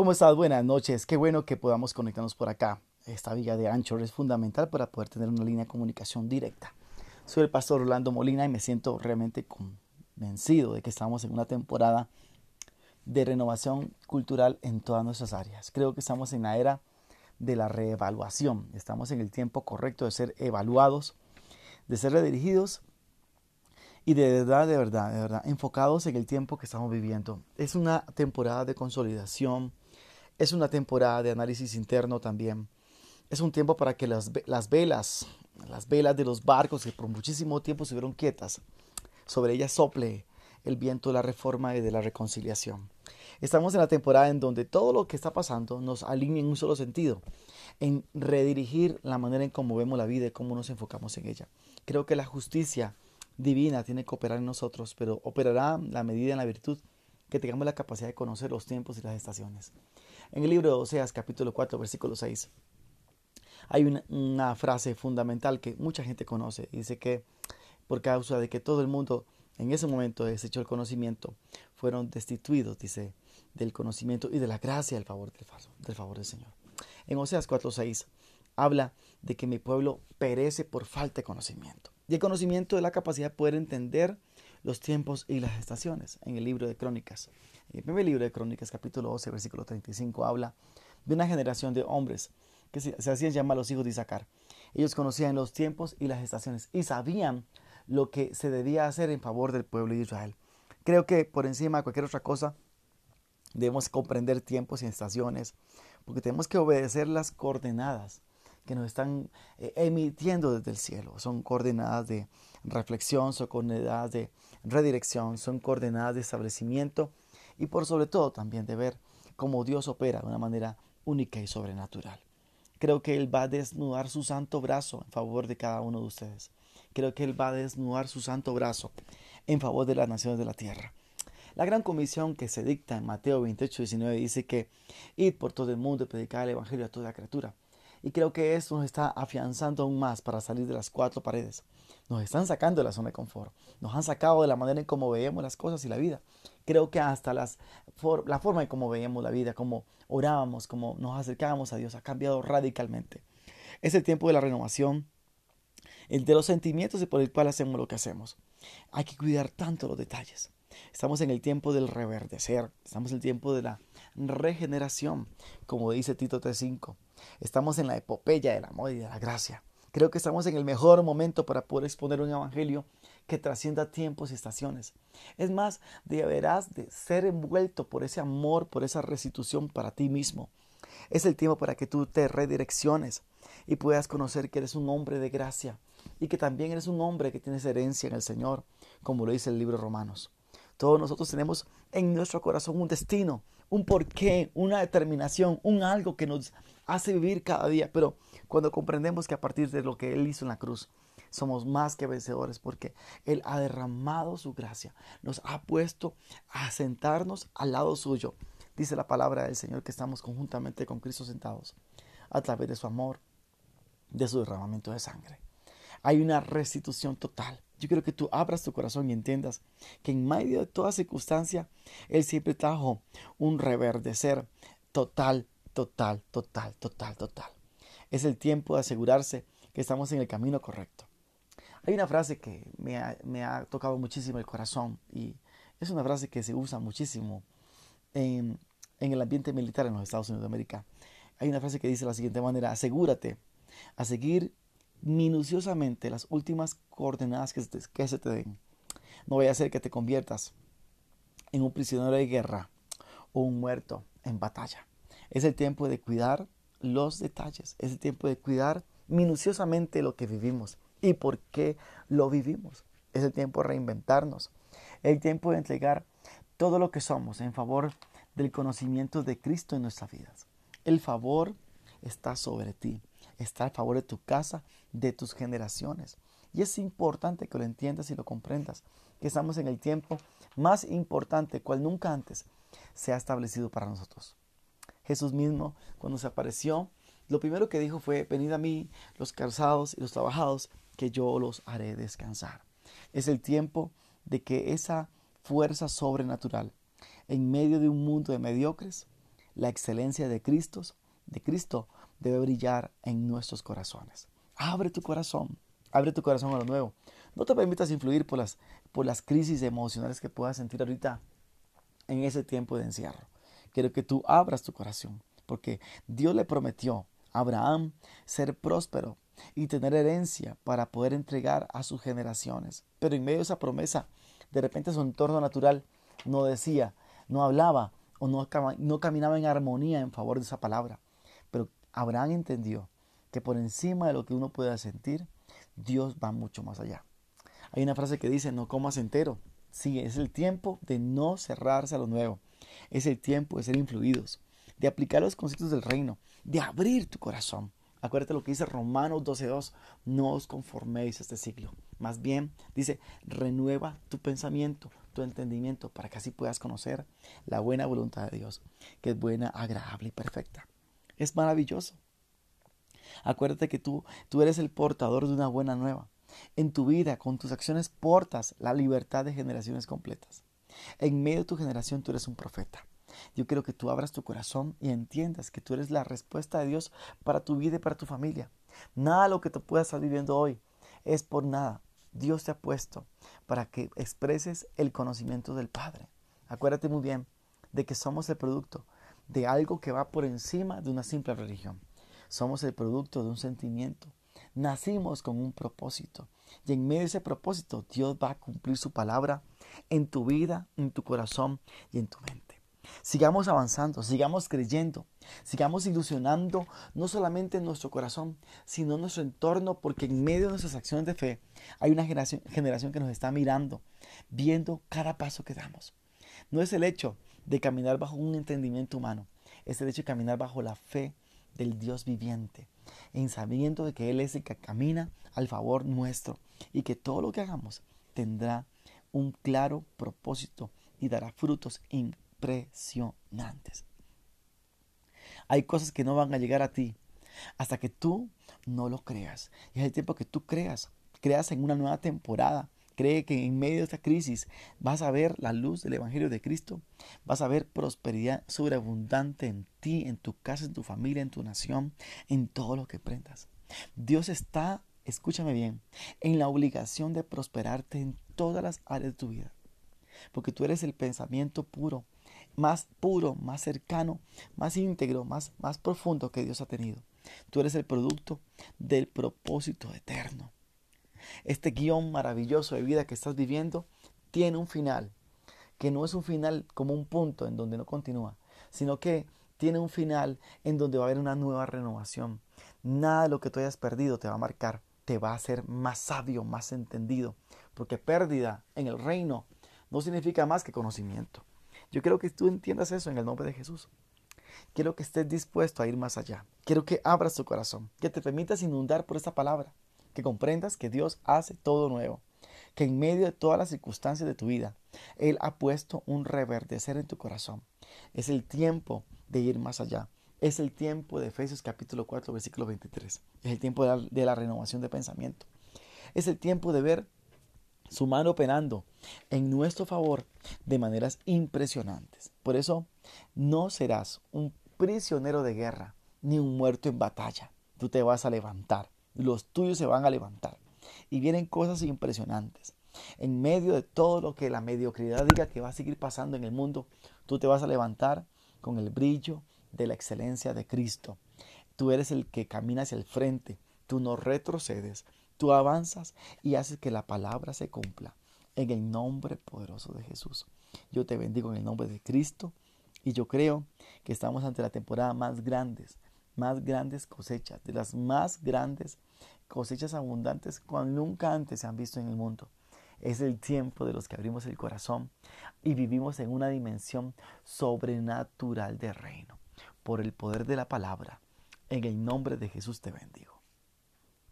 ¿Cómo estás? Buenas noches. Qué bueno que podamos conectarnos por acá. Esta vía de Anchor es fundamental para poder tener una línea de comunicación directa. Soy el pastor Orlando Molina y me siento realmente convencido de que estamos en una temporada de renovación cultural en todas nuestras áreas. Creo que estamos en la era de la reevaluación. Estamos en el tiempo correcto de ser evaluados, de ser redirigidos y de verdad, de verdad, de verdad, enfocados en el tiempo que estamos viviendo. Es una temporada de consolidación, es una temporada de análisis interno también. Es un tiempo para que las, las velas, las velas de los barcos que por muchísimo tiempo estuvieron quietas, sobre ellas sople el viento de la reforma y de la reconciliación. Estamos en la temporada en donde todo lo que está pasando nos alinea en un solo sentido, en redirigir la manera en cómo vemos la vida y cómo nos enfocamos en ella. Creo que la justicia divina tiene que operar en nosotros, pero operará la medida en la virtud que tengamos la capacidad de conocer los tiempos y las estaciones. En el libro de Oseas capítulo 4 versículo 6 hay una, una frase fundamental que mucha gente conoce. Dice que por causa de que todo el mundo en ese momento desechó el conocimiento, fueron destituidos, dice, del conocimiento y de la gracia del favor del, del favor del Señor. En Oseas 4:6 habla de que mi pueblo perece por falta de conocimiento. Y el conocimiento es la capacidad de poder entender los tiempos y las estaciones. En el libro de Crónicas, en el primer libro de Crónicas, capítulo 12, versículo 35, habla de una generación de hombres que se, hacían llamar los hijos de Isaacar. Ellos conocían los tiempos y las estaciones y sabían lo que se debía hacer en favor del pueblo de Israel. Creo que por encima de cualquier otra cosa, Debemos comprender tiempos y estaciones, porque tenemos que obedecer las coordenadas que nos están eh, emitiendo desde el cielo. Son coordenadas de reflexión, son coordenadas de redirección, son coordenadas de establecimiento y por sobre todo también de ver cómo Dios opera de una manera única y sobrenatural. Creo que Él va a desnudar su santo brazo en favor de cada uno de ustedes. Creo que Él va a desnudar su santo brazo en favor de las naciones de la tierra. La gran comisión que se dicta en Mateo 28, 19 dice que id por todo el mundo y predicar el Evangelio a toda criatura. Y creo que esto nos está afianzando aún más para salir de las cuatro paredes. Nos están sacando de la zona de confort. Nos han sacado de la manera en cómo veíamos las cosas y la vida. Creo que hasta las la forma en cómo veíamos la vida, cómo orábamos, cómo nos acercábamos a Dios, ha cambiado radicalmente. Es el tiempo de la renovación, el de los sentimientos y por el cual hacemos lo que hacemos. Hay que cuidar tanto los detalles. Estamos en el tiempo del reverdecer, estamos en el tiempo de la regeneración, como dice Tito 3.5. Estamos en la epopeya del amor y de la gracia. Creo que estamos en el mejor momento para poder exponer un evangelio que trascienda tiempos y estaciones. Es más, deberás de ser envuelto por ese amor, por esa restitución para ti mismo. Es el tiempo para que tú te redirecciones y puedas conocer que eres un hombre de gracia y que también eres un hombre que tienes herencia en el Señor, como lo dice el libro Romanos. Todos nosotros tenemos en nuestro corazón un destino, un porqué, una determinación, un algo que nos hace vivir cada día. Pero cuando comprendemos que a partir de lo que Él hizo en la cruz, somos más que vencedores porque Él ha derramado su gracia, nos ha puesto a sentarnos al lado suyo. Dice la palabra del Señor que estamos conjuntamente con Cristo sentados a través de su amor, de su derramamiento de sangre. Hay una restitución total yo quiero que tú abras tu corazón y entiendas que en medio de toda circunstancia, Él siempre trajo un reverdecer total, total, total, total, total. Es el tiempo de asegurarse que estamos en el camino correcto. Hay una frase que me ha, tocado muchísimo el corazón y es una frase que se usa muchísimo en, en el ambiente militar en los Estados Unidos de América. Hay una frase que dice de la siguiente manera, asegúrate a seguir minuciosamente las últimas coordenadas que, se te den. No vaya a ser que te conviertas en un prisionero de guerra o un muerto en batalla. Es el tiempo de cuidar los detalles, es el tiempo de cuidar minuciosamente lo que vivimos y por qué lo vivimos. Es el tiempo de reinventarnos, el tiempo de entregar todo lo que somos en favor del conocimiento de Cristo en nuestras vidas. El favor está sobre ti está a favor de tu casa, de tus generaciones. Y es importante que lo entiendas y lo comprendas, que estamos en el tiempo más importante, cual nunca antes se ha establecido para nosotros. Jesús mismo, cuando se apareció, lo primero que dijo fue, venid a mí los cansados y los trabajados, que yo los haré descansar. Es el tiempo de que esa fuerza sobrenatural, en medio de un mundo de mediocres, la excelencia de Cristo, de Cristo debe brillar en nuestros corazones. Abre tu corazón, abre tu corazón a lo nuevo. No te permitas influir por las, por las crisis emocionales que puedas sentir ahorita en ese tiempo de encierro. Quiero que tú abras tu corazón, porque Dios le prometió a Abraham ser próspero y tener herencia para poder entregar a sus generaciones. Pero en medio de esa promesa, de repente su entorno natural no decía, no hablaba o no, no caminaba en armonía en favor de esa palabra. Abraham entendió que por encima de lo que uno pueda sentir, Dios va mucho más allá. Hay una frase que dice, no comas entero. Sí, es el tiempo de no cerrarse a lo nuevo. Es el tiempo de ser influidos, de aplicar los conceptos del reino, de abrir tu corazón. Acuérdate lo que dice Romanos 12.2, no os conforméis a este siglo. Más bien, dice, renueva tu pensamiento, tu entendimiento, para que así puedas conocer la buena voluntad de Dios, que es buena, agradable y perfecta. Es maravilloso. Acuérdate que tú, tú eres el portador de una buena nueva. En tu vida, con tus acciones, portas la libertad de generaciones completas. En medio de tu generación, tú eres un profeta. Yo quiero que tú abras tu corazón y entiendas que tú eres la respuesta de Dios para tu vida y para tu familia. Nada lo que tú puedas estar viviendo hoy es por nada. Dios te ha puesto para que expreses el conocimiento del Padre. Acuérdate muy bien de que somos el producto de algo que va por encima de una simple religión. Somos el producto de un sentimiento. Nacimos con un propósito. Y en medio de ese propósito, Dios va a cumplir su palabra en tu vida, en tu corazón y en tu mente. Sigamos avanzando, sigamos creyendo, sigamos ilusionando no solamente en nuestro corazón, sino nuestro entorno, porque en medio de nuestras acciones de fe hay una generación, generación que nos está mirando, viendo cada paso que damos. No es el hecho de caminar bajo un entendimiento humano, es el hecho de caminar bajo la fe del Dios viviente, en sabiendo de que Él es el que camina al favor nuestro y que todo lo que hagamos tendrá un claro propósito y dará frutos impresionantes. Hay cosas que no van a llegar a ti hasta que tú no lo creas. Y es el tiempo que tú creas, creas en una nueva temporada. Cree que en medio de esta crisis vas a ver la luz del Evangelio de Cristo, vas a ver prosperidad sobreabundante en ti, en tu casa, en tu familia, en tu nación, en todo lo que prendas. Dios está, escúchame bien, en la obligación de prosperarte en todas las áreas de tu vida, porque tú eres el pensamiento puro, más puro, más cercano, más íntegro, más, más profundo que Dios ha tenido. Tú eres el producto del propósito eterno. Este guion maravilloso de vida que estás viviendo tiene un final, que no es un final como un punto en donde no continúa, sino que tiene un final en donde va a haber una nueva renovación. Nada de lo que tú hayas perdido te va a marcar, te va a hacer más sabio, más entendido, porque pérdida en el reino no significa más que conocimiento. Yo quiero que tú entiendas eso en el nombre de Jesús. Quiero que estés dispuesto a ir más allá. Quiero que abras tu corazón, que te permitas inundar por esta palabra, que comprendas que Dios hace todo nuevo, que en medio de todas las circunstancias de tu vida, Él ha puesto un reverdecer en tu corazón. Es el tiempo de ir más allá. Es el tiempo de Efesios capítulo 4, versículo 23. Es el tiempo de la, de la renovación de pensamiento. Es el tiempo de ver su mano operando en nuestro favor de maneras impresionantes. Por eso no serás un prisionero de guerra ni un muerto en batalla. Tú te vas a levantar, los tuyos se van a levantar y vienen cosas impresionantes. En medio de todo lo que la mediocridad diga que va a seguir pasando en el mundo, tú te vas a levantar con el brillo de la excelencia de Cristo. Tú eres el que camina hacia el frente, tú no retrocedes, Tú avanzas y haces que la palabra se cumpla. En el nombre poderoso de Jesús. Yo te bendigo en el nombre de Cristo. Y yo creo que estamos ante la temporada más grandes, más grandes cosechas, de las más grandes cosechas abundantes cuando nunca antes se han visto en el mundo. Es el tiempo de los que abrimos el corazón y vivimos en una dimensión sobrenatural de reino. Por el poder de la palabra, en el nombre de Jesús te bendigo.